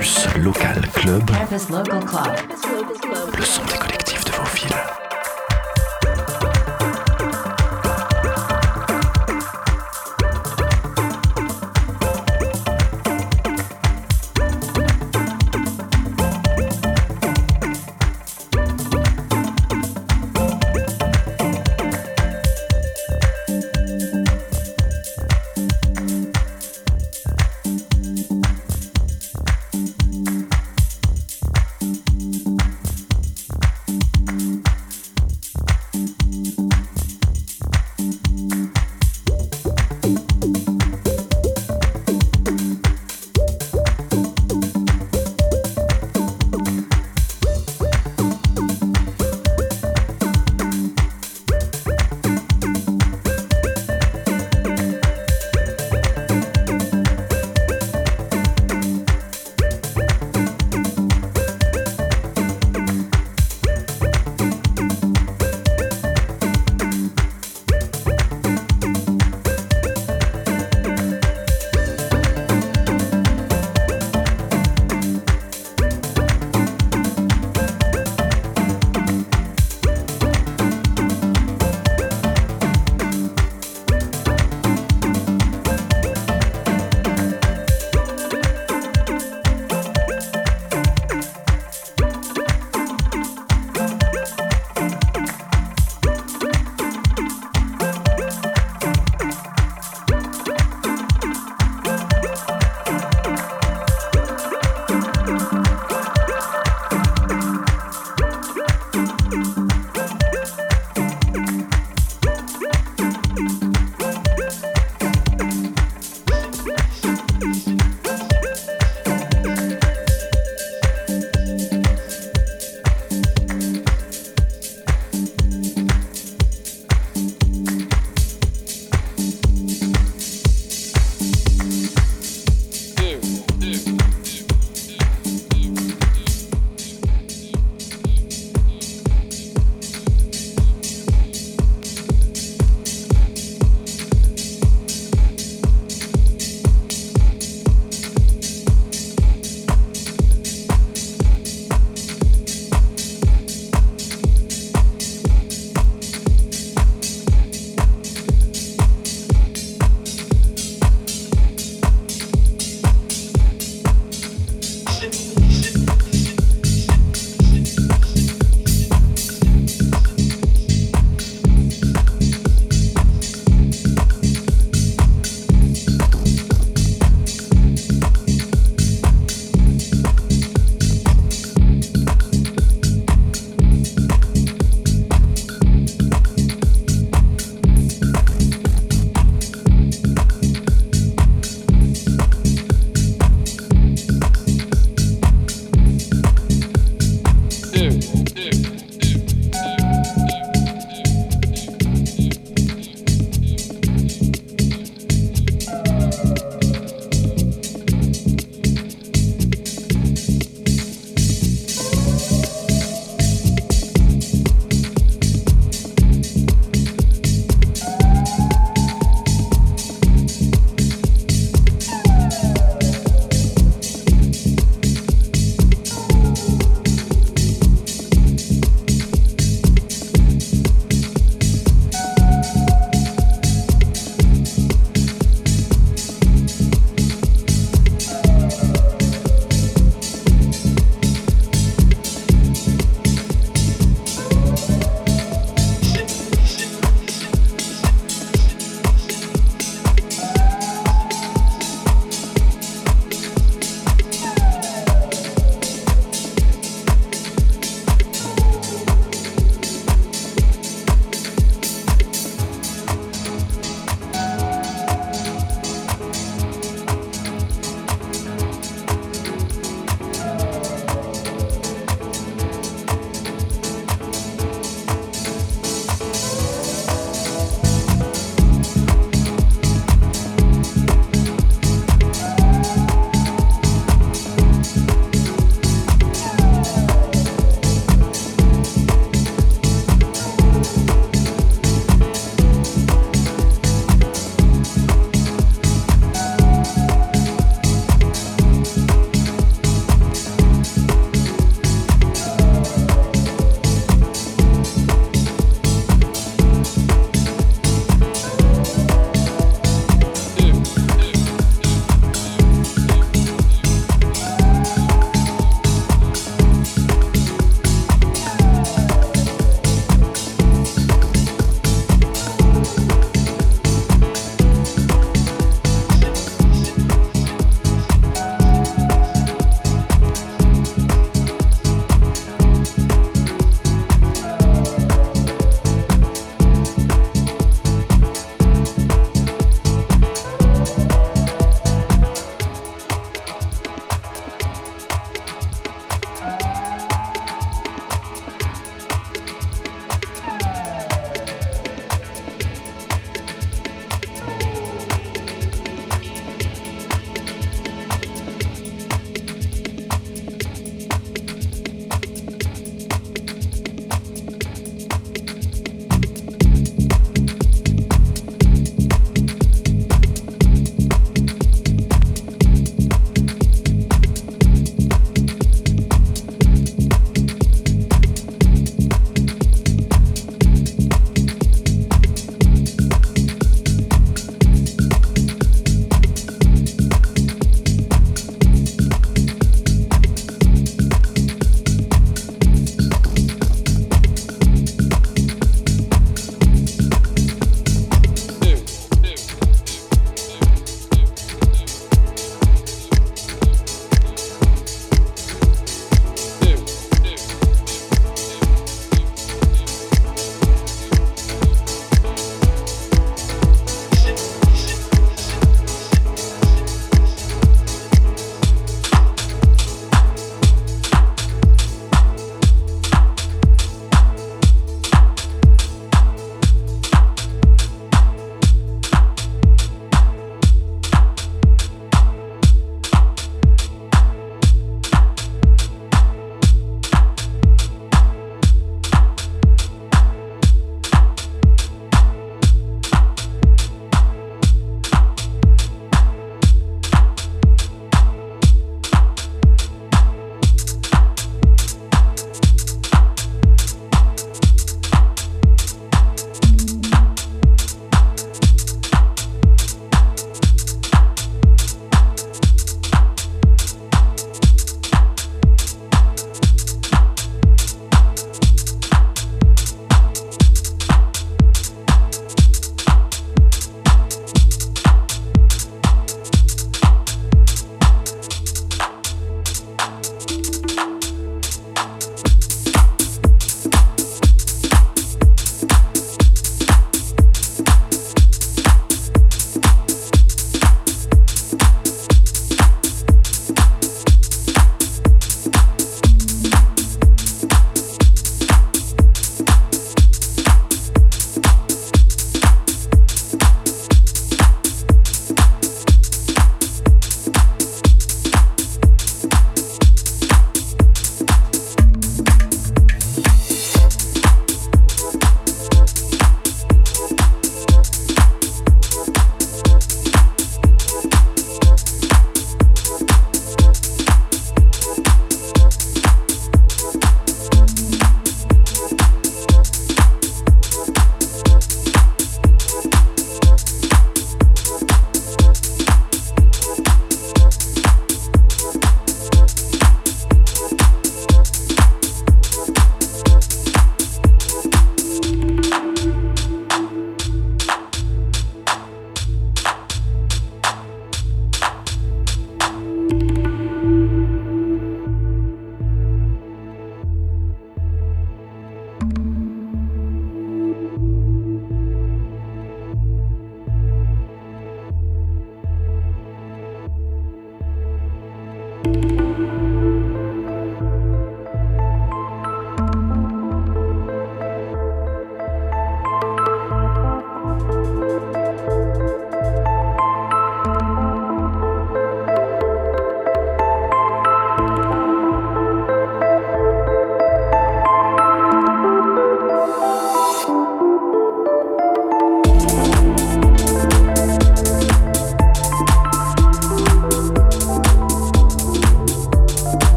Local Club. Campus Local Club. Le son des collectifs de vos villes.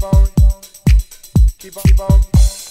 keep on, keep on, keep on.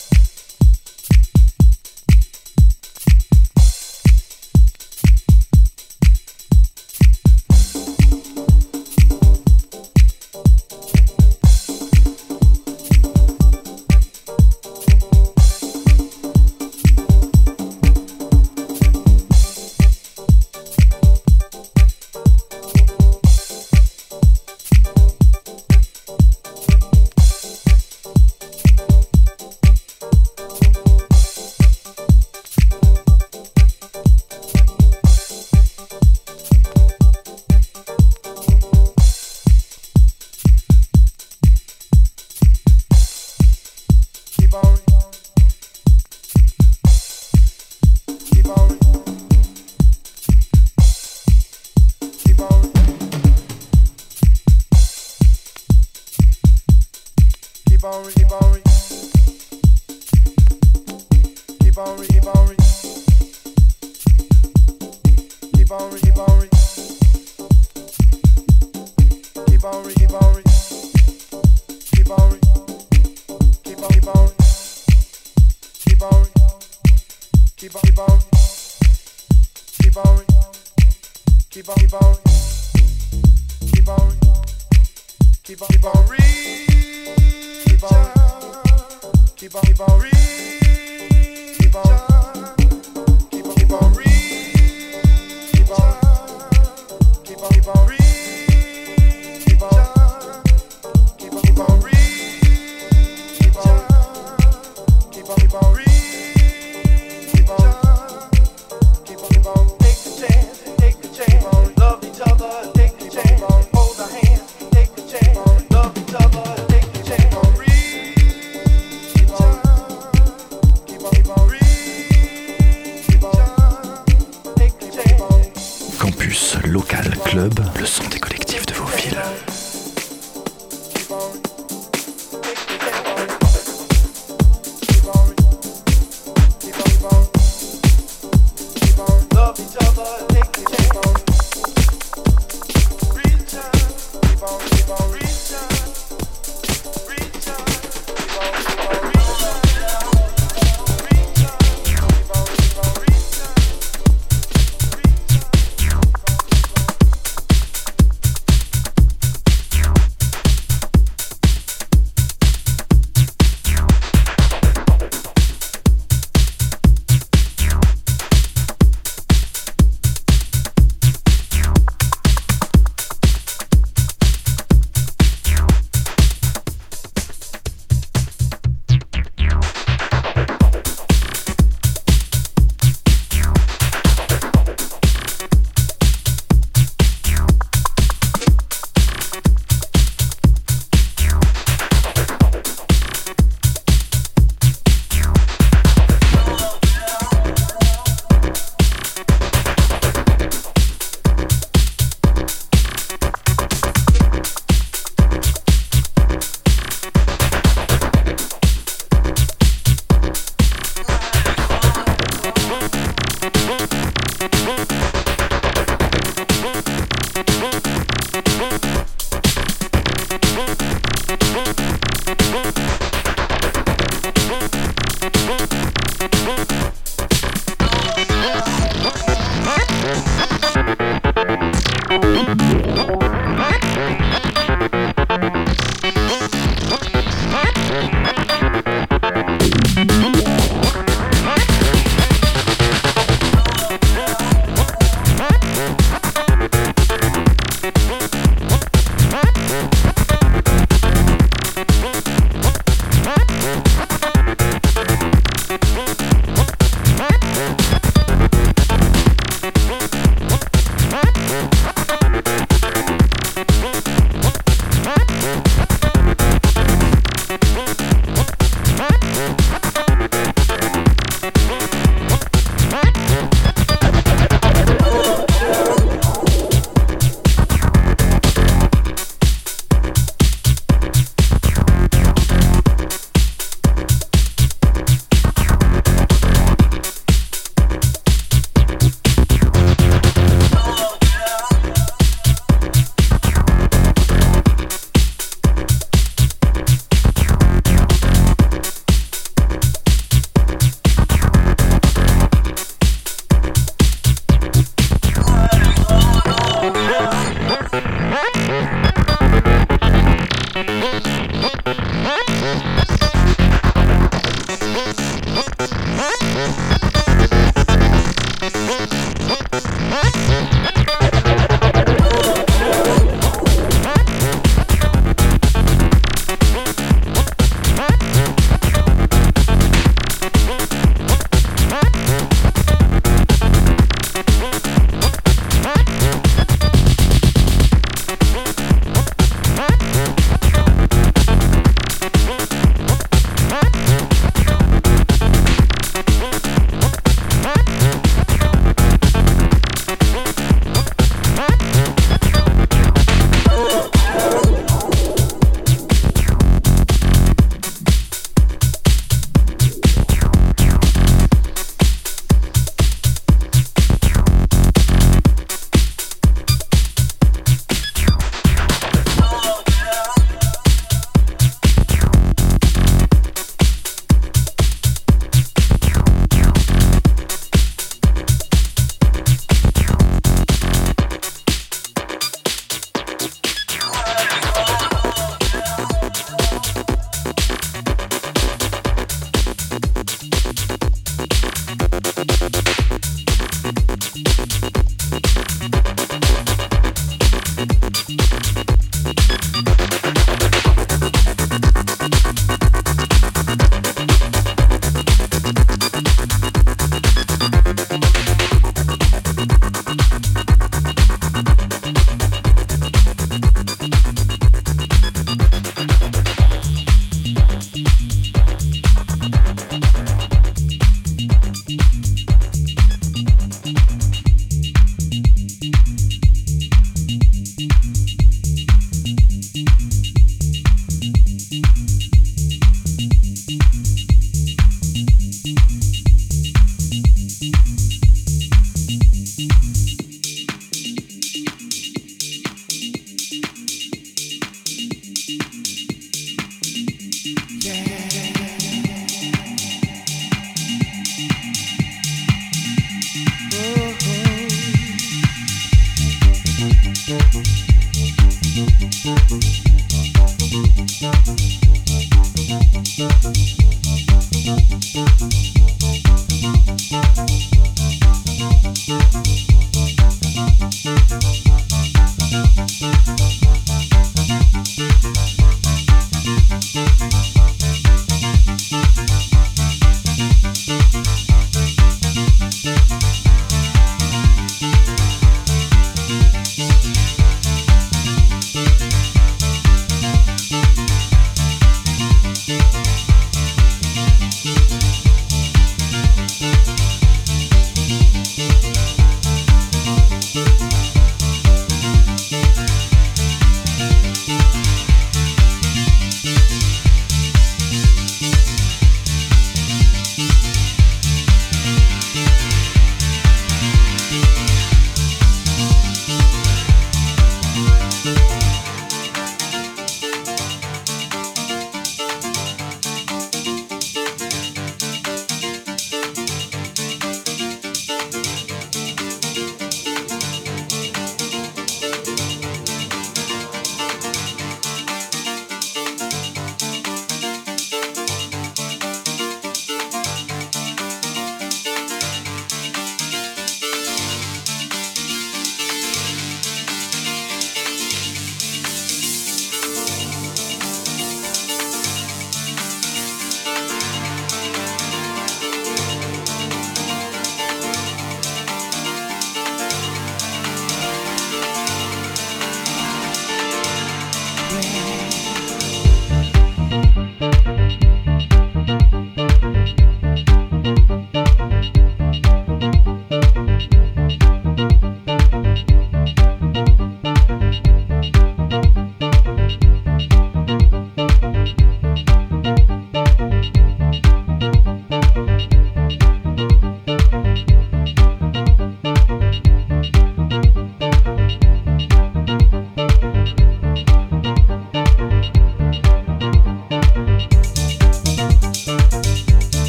Mm-hmm.